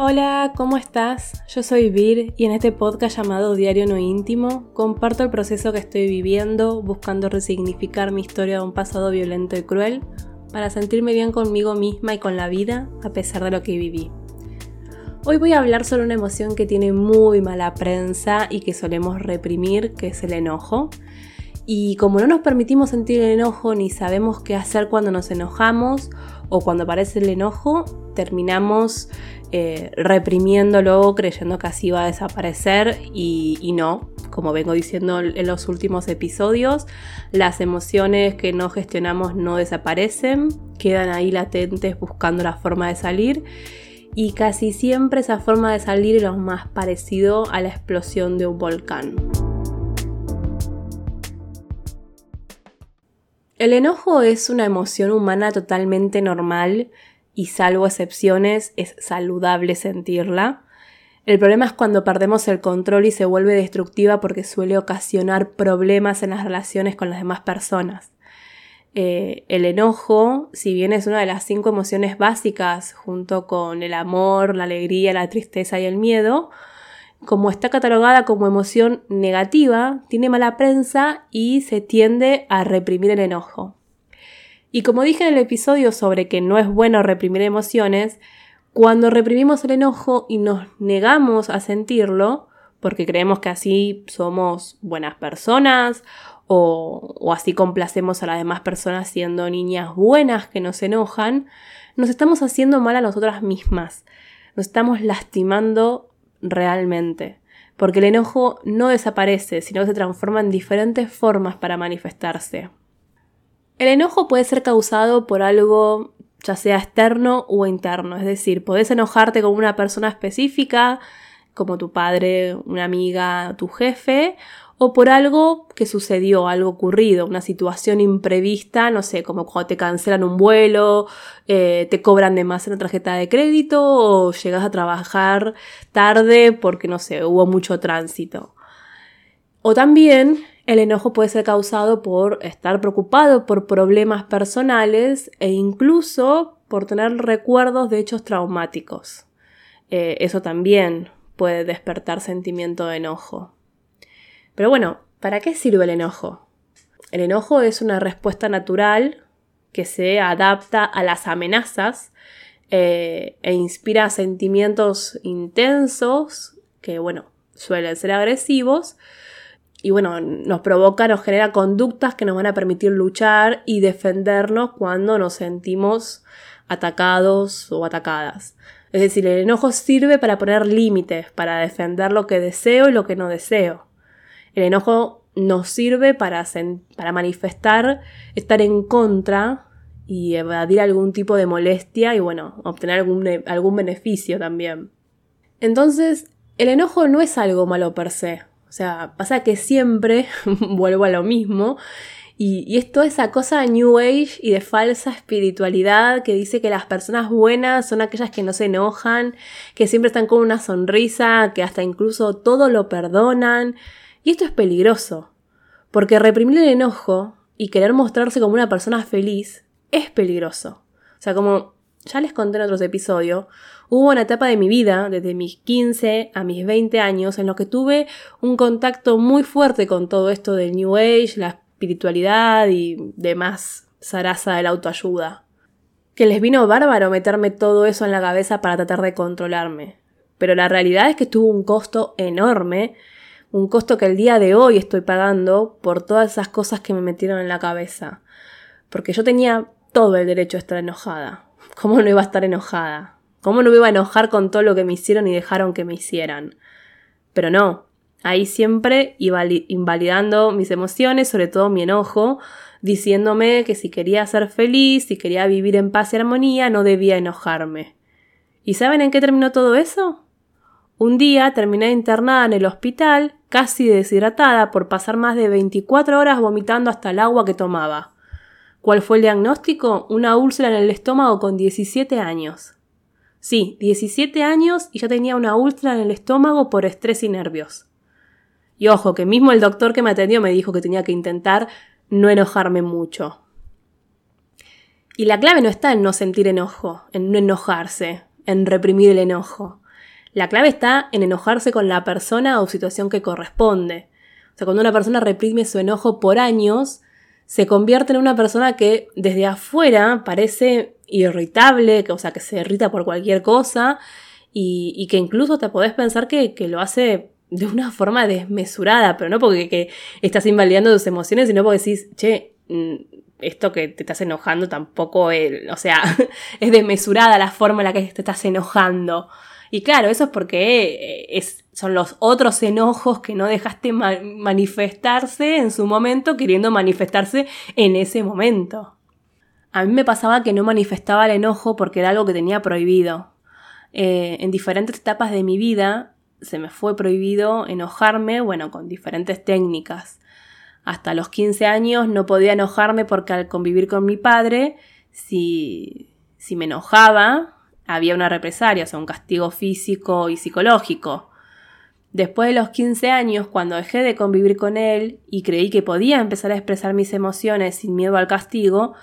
Hola, ¿cómo estás? Yo soy Vir y en este podcast llamado Diario No Íntimo comparto el proceso que estoy viviendo buscando resignificar mi historia de un pasado violento y cruel para sentirme bien conmigo misma y con la vida a pesar de lo que viví. Hoy voy a hablar sobre una emoción que tiene muy mala prensa y que solemos reprimir, que es el enojo. Y como no nos permitimos sentir el enojo ni sabemos qué hacer cuando nos enojamos o cuando aparece el enojo, terminamos eh, reprimiéndolo, creyendo que así va a desaparecer y, y no. Como vengo diciendo en los últimos episodios, las emociones que no gestionamos no desaparecen, quedan ahí latentes buscando la forma de salir y casi siempre esa forma de salir es lo más parecido a la explosión de un volcán. El enojo es una emoción humana totalmente normal y salvo excepciones es saludable sentirla. El problema es cuando perdemos el control y se vuelve destructiva porque suele ocasionar problemas en las relaciones con las demás personas. Eh, el enojo, si bien es una de las cinco emociones básicas junto con el amor, la alegría, la tristeza y el miedo, como está catalogada como emoción negativa, tiene mala prensa y se tiende a reprimir el enojo. Y como dije en el episodio sobre que no es bueno reprimir emociones, cuando reprimimos el enojo y nos negamos a sentirlo, porque creemos que así somos buenas personas o, así complacemos a las demás personas siendo niñas buenas que nos enojan, nos estamos haciendo mal a nosotras mismas, nos estamos lastimando realmente, porque el enojo no desaparece, sino que se transforma en diferentes formas para manifestarse. El enojo puede ser causado por algo ya sea externo o interno, es decir, podés enojarte con una persona específica, como tu padre, una amiga, tu jefe, o por algo que sucedió, algo ocurrido, una situación imprevista, no sé, como cuando te cancelan un vuelo, eh, te cobran de más en la tarjeta de crédito o llegas a trabajar tarde porque, no sé, hubo mucho tránsito. O también el enojo puede ser causado por estar preocupado por problemas personales e incluso por tener recuerdos de hechos traumáticos. Eh, eso también puede despertar sentimiento de enojo. Pero bueno, ¿para qué sirve el enojo? El enojo es una respuesta natural que se adapta a las amenazas eh, e inspira sentimientos intensos que, bueno, suelen ser agresivos, y bueno, nos provoca, nos genera conductas que nos van a permitir luchar y defendernos cuando nos sentimos atacados o atacadas. Es decir, el enojo sirve para poner límites, para defender lo que deseo y lo que no deseo. El enojo nos sirve para, manifestar, estar en contra y evadir algún tipo de molestia y bueno, obtener algún, beneficio también. Entonces, el enojo no es algo malo per se. O sea, pasa que siempre vuelvo a lo mismo. Y, y es toda esa cosa New Age y de falsa espiritualidad que dice que las personas buenas son aquellas que no se enojan, que siempre están con una sonrisa, que hasta incluso todo lo perdonan. Y esto es peligroso, porque reprimir el enojo y querer mostrarse como una persona feliz es peligroso. O sea, como ya les conté en otros episodios, hubo una etapa de mi vida, desde mis 15 a mis 20 años, en lo que tuve un contacto muy fuerte con todo esto del New Age, la espiritualidad y demás zaraza de la autoayuda. Que les vino bárbaro meterme todo eso en la cabeza para tratar de controlarme. Pero la realidad es que tuvo un costo enorme, un costo que el día de hoy estoy pagando por todas esas cosas que me metieron en la cabeza. Porque yo tenía todo el derecho a estar enojada, ¿Cómo no iba a estar enojada? ¿Cómo no me iba a enojar con todo lo que me hicieron y dejaron que me hicieran? Pero no, ahí siempre iba invalidando mis emociones, sobre todo mi enojo, diciéndome que si quería ser feliz, si quería vivir en paz y armonía, no debía enojarme. ¿Y saben en qué terminó todo eso? Un día terminé internada en el hospital, casi deshidratada por pasar más de 24 horas vomitando hasta el agua que tomaba. ¿Cuál fue el diagnóstico? Una úlcera en el estómago con 17 años. Sí, 17 años y ya tenía una úlcera en el estómago por estrés y nervios. Y ojo, que mismo el doctor que me atendió me dijo que tenía que intentar no enojarme mucho. Y la clave no está en no sentir enojo, en no enojarse, en reprimir el enojo. La clave está en enojarse con la persona o situación que corresponde. O sea, cuando una persona reprime su enojo por años, se convierte en una persona que desde afuera parece irritable, que, o sea, que se irrita por cualquier cosa y, que incluso te podés pensar que, lo hace de una forma desmesurada, pero no porque que estás invalidando tus emociones, sino porque decís, che, mm, esto que te estás enojando tampoco es, o sea, es desmesurada la forma en la que te estás enojando. Y claro, eso es porque eh, son los otros enojos que no dejaste manifestarse en su momento, queriendo manifestarse en ese momento. A mí me pasaba que no manifestaba el enojo porque era algo que tenía prohibido. Eh, en diferentes etapas de mi vida se me fue prohibido enojarme, bueno, con diferentes técnicas. Hasta los 15 años no podía enojarme porque al convivir con mi padre, si, si me enojaba, había una represalia, o sea, un castigo físico y psicológico. Después de los 15 años, cuando dejé de convivir con él y creí que podía empezar a expresar mis emociones sin miedo al castigo,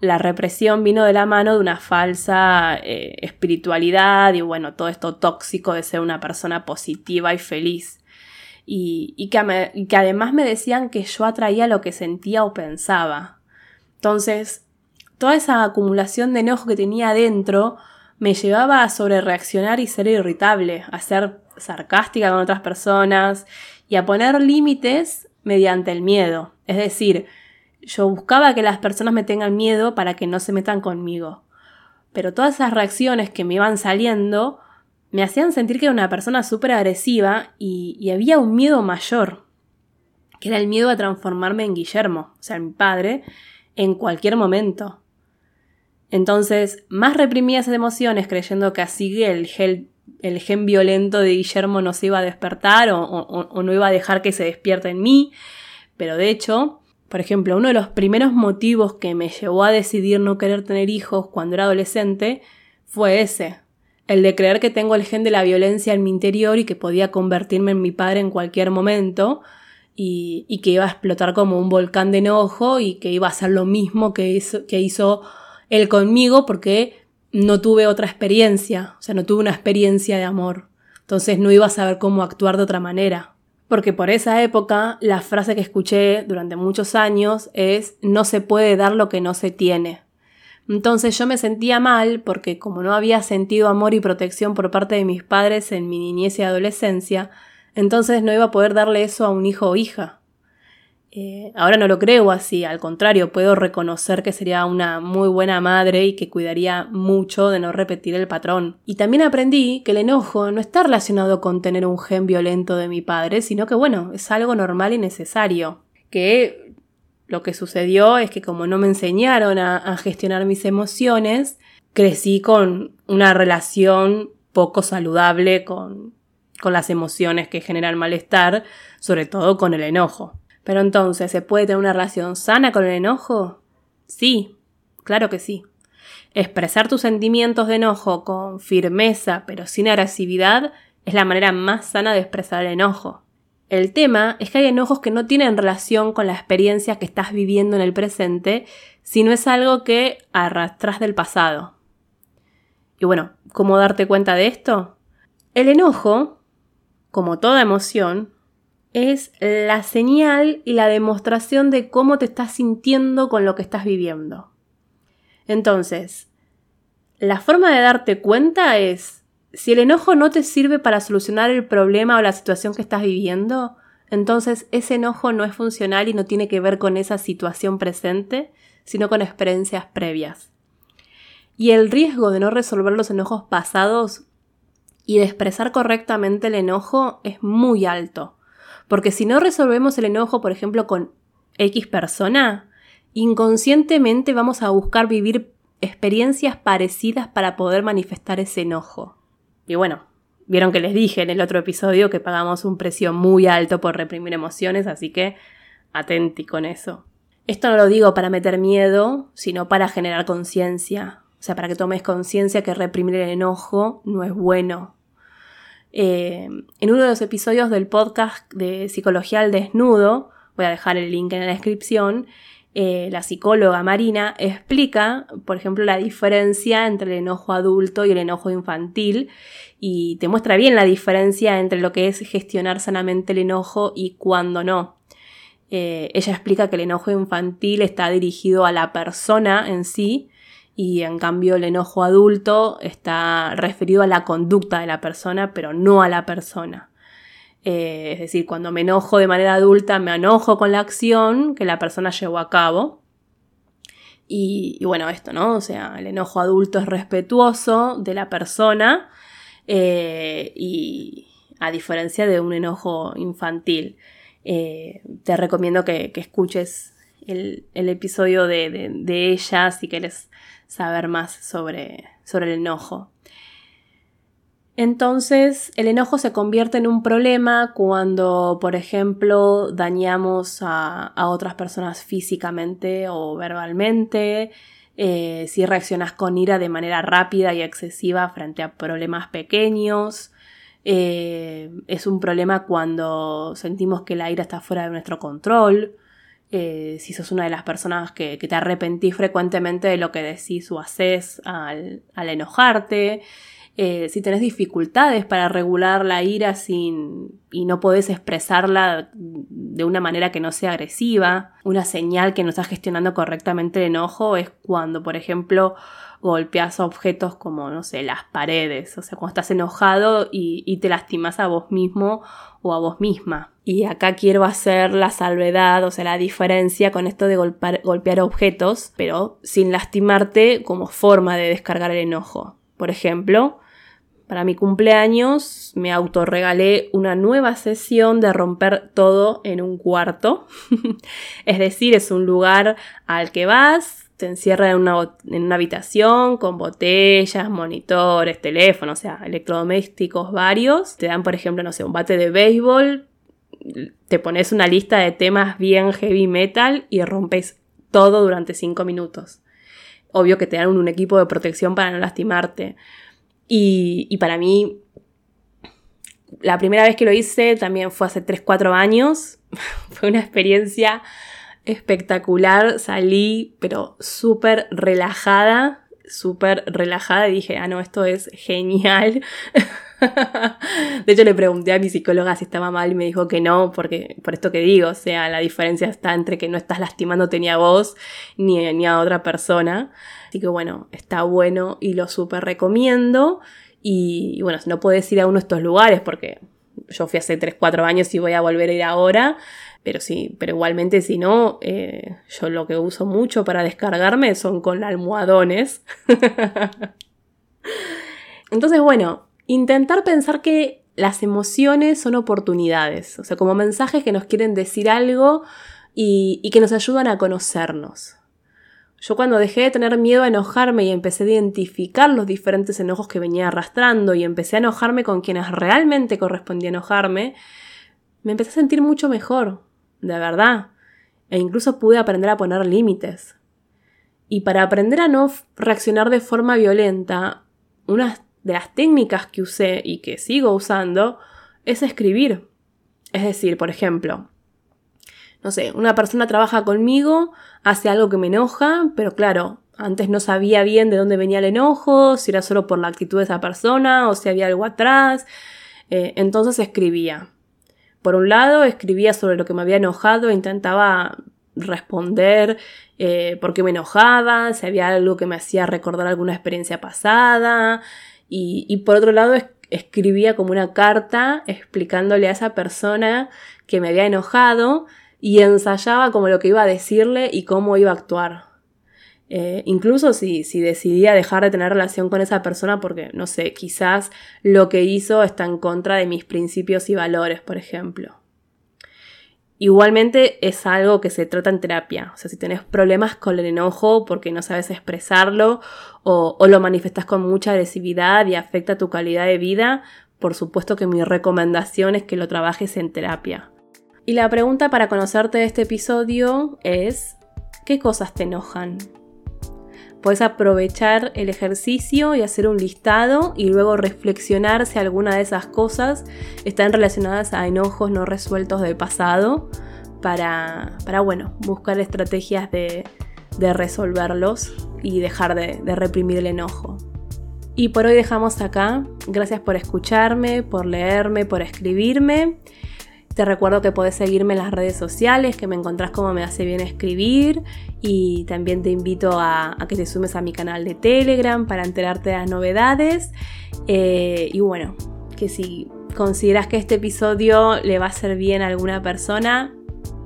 la represión vino de la mano de una falsa eh, espiritualidad y bueno, todo esto tóxico de ser una persona positiva y feliz. Y, que, que además me decían que yo atraía lo que sentía o pensaba. Entonces, toda esa acumulación de enojo que tenía adentro me llevaba a sobrereaccionar y ser irritable, a ser sarcástica con otras personas y a poner límites mediante el miedo. Es decir, yo buscaba que las personas me tengan miedo para que no se metan conmigo. Pero todas esas reacciones que me iban saliendo me hacían sentir que era una persona súper agresiva y, y, había un miedo mayor, que era el miedo a transformarme en Guillermo, o sea, en mi padre, en cualquier momento. Entonces, más reprimía esas emociones creyendo que así el gen, el gen violento de Guillermo no se iba a despertar o, o no iba a dejar que se despierte en mí, pero de hecho, por ejemplo, uno de los primeros motivos que me llevó a decidir no querer tener hijos cuando era adolescente fue ese, el de creer que tengo el gen de la violencia en mi interior y que podía convertirme en mi padre en cualquier momento y, que iba a explotar como un volcán de enojo y que iba a hacer lo mismo que hizo, que hizo él conmigo porque no tuve otra experiencia, o sea, no tuve una experiencia de amor. Entonces no iba a saber cómo actuar de otra manera porque por esa época la frase que escuché durante muchos años es no se puede dar lo que no se tiene. Entonces yo me sentía mal porque como no había sentido amor y protección por parte de mis padres en mi niñez y adolescencia, entonces no iba a poder darle eso a un hijo o hija. Eh, ahora no lo creo así, al contrario, puedo reconocer que sería una muy buena madre y que cuidaría mucho de no repetir el patrón. Y también aprendí que el enojo no está relacionado con tener un gen violento de mi padre, sino que bueno, es algo normal y necesario. Que lo que sucedió es que como no me enseñaron a, gestionar mis emociones, crecí con una relación poco saludable con, con las emociones que generan malestar, sobre todo con el enojo. Pero entonces, ¿se puede tener una relación sana con el enojo? Sí, claro que sí. Expresar tus sentimientos de enojo con firmeza pero sin agresividad es la manera más sana de expresar el enojo. El tema es que hay enojos que no tienen relación con la experiencia que estás viviendo en el presente, sino es algo que arrastras del pasado. Y bueno, ¿cómo darte cuenta de esto? El enojo, como toda emoción, es la señal y la demostración de cómo te estás sintiendo con lo que estás viviendo. Entonces, la forma de darte cuenta es, si el enojo no te sirve para solucionar el problema o la situación que estás viviendo, entonces ese enojo no es funcional y no tiene que ver con esa situación presente, sino con experiencias previas. Y el riesgo de no resolver los enojos pasados y de expresar correctamente el enojo es muy alto. Porque si no resolvemos el enojo, por ejemplo, con X persona, inconscientemente vamos a buscar vivir experiencias parecidas para poder manifestar ese enojo. Y bueno, vieron que les dije en el otro episodio que pagamos un precio muy alto por reprimir emociones, así que atenti con eso. Esto no lo digo para meter miedo, sino para generar conciencia. O sea, para que tomes conciencia que reprimir el enojo no es bueno, eh, en uno de los episodios del podcast de Psicología al Desnudo, voy a dejar el link en la descripción, eh, la psicóloga Marina explica, por ejemplo, la diferencia entre el enojo adulto y el enojo infantil y te muestra bien la diferencia entre lo que es gestionar sanamente el enojo y cuando no. Eh, ella explica que el enojo infantil está dirigido a la persona en sí y en cambio el enojo adulto está referido a la conducta de la persona, pero no a la persona. Eh, es decir, cuando me enojo de manera adulta, me enojo con la acción que la persona llevó a cabo. Y, bueno, esto, ¿no? O sea, el enojo adulto es respetuoso de la persona eh, y a diferencia de un enojo infantil. Eh, te recomiendo que, escuches el, episodio de, de, ella si quieres saber más sobre, sobre el enojo. Entonces, el enojo se convierte en un problema cuando, por ejemplo, dañamos a, otras personas físicamente o verbalmente, eh, si reaccionas con ira de manera rápida y excesiva frente a problemas pequeños. Eh, es un problema cuando sentimos que la ira está fuera de nuestro control. Eh, si sos una de las personas que, te arrepentís frecuentemente de lo que decís o haces al enojarte. Eh, si tenés dificultades para regular la ira sin, y no podés expresarla de una manera que no sea agresiva, una señal que no estás gestionando correctamente el enojo es cuando, por ejemplo, golpeas objetos como, no sé, las paredes, o sea, cuando estás enojado y, te lastimas a vos mismo o a vos misma. Y acá quiero hacer la salvedad, o sea, la diferencia con esto de golpear objetos, pero sin lastimarte como forma de descargar el enojo. Por ejemplo, para mi cumpleaños me autorregalé una nueva sesión de romper todo en un cuarto. es decir, es un lugar al que vas, te encierra en una, en una habitación con botellas, monitores, teléfonos, o sea, electrodomésticos varios. Te dan, por ejemplo, no sé, un bate de béisbol, te pones una lista de temas bien heavy metal y rompes todo durante cinco minutos. Obvio que te dan un equipo de protección para no lastimarte. Y, para mí, la primera vez que lo hice también fue hace 3-4 años. fue una experiencia espectacular. Salí, pero súper relajada, súper relajada y dije, ah, no, esto es genial. de hecho, le pregunté a mi psicóloga si estaba mal y me dijo que no, porque por esto que digo, o sea, la diferencia está entre que no estás lastimándote ni a vos ni, ni a otra persona. Así que bueno, está bueno y lo súper recomiendo. Y, bueno, no puedes ir a uno de estos lugares porque yo fui hace 3, 4 años y voy a volver a ir ahora. Pero sí, pero igualmente si no, eh, yo lo que uso mucho para descargarme son con almohadones. Entonces, bueno, intentar pensar que las emociones son oportunidades, o sea, como mensajes que nos quieren decir algo y, que nos ayudan a conocernos. Yo cuando dejé de tener miedo a enojarme y empecé a identificar los diferentes enojos que venía arrastrando y empecé a enojarme con quienes realmente correspondía enojarme, me empecé a sentir mucho mejor, de verdad. E incluso pude aprender a poner límites. Y para aprender a no reaccionar de forma violenta, una de las técnicas que usé y que sigo usando es escribir. Es decir, por ejemplo, no sé, una persona trabaja conmigo, hace algo que me enoja, pero claro, antes no sabía bien de dónde venía el enojo, si era solo por la actitud de esa persona o si había algo atrás. Eh, entonces escribía. Por un lado, escribía sobre lo que me había enojado e intentaba responder eh, por qué me enojaba, si había algo que me hacía recordar alguna experiencia pasada. Y, por otro lado, escribía como una carta explicándole a esa persona que me había enojado y ensayaba como lo que iba a decirle y cómo iba a actuar. Eh, incluso si, si decidía dejar de tener relación con esa persona porque, no sé, quizás lo que hizo está en contra de mis principios y valores, por ejemplo. Igualmente es algo que se trata en terapia. O sea, si tenés problemas con el enojo porque no sabes expresarlo o, o lo manifestas con mucha agresividad y afecta tu calidad de vida, por supuesto que mi recomendación es que lo trabajes en terapia. Y la pregunta para conocerte de este episodio es, ¿qué cosas te enojan? Puedes aprovechar el ejercicio y hacer un listado y luego reflexionar si alguna de esas cosas están relacionadas a enojos no resueltos del pasado. para, para bueno, buscar estrategias de, de resolverlos y dejar de, de reprimir el enojo. Y por hoy dejamos acá. Gracias por escucharme, por leerme, por escribirme. Te recuerdo que puedes seguirme en las redes sociales, que me encontrás como me hace bien escribir. Y también te invito a, que te sumes a mi canal de Telegram para enterarte de las novedades. Eh, y bueno, que si consideras que este episodio le va a hacer bien a alguna persona,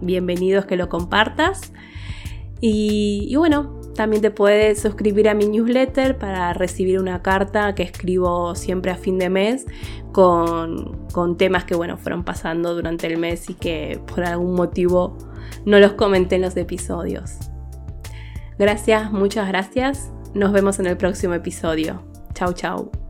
bienvenidos que lo compartas. Y, bueno, también te puedes suscribir a mi newsletter para recibir una carta que escribo siempre a fin de mes con, con, temas que bueno, fueron pasando durante el mes y que por algún motivo no los comenté en los episodios. Gracias, muchas gracias. Nos vemos en el próximo episodio. Chau, chau.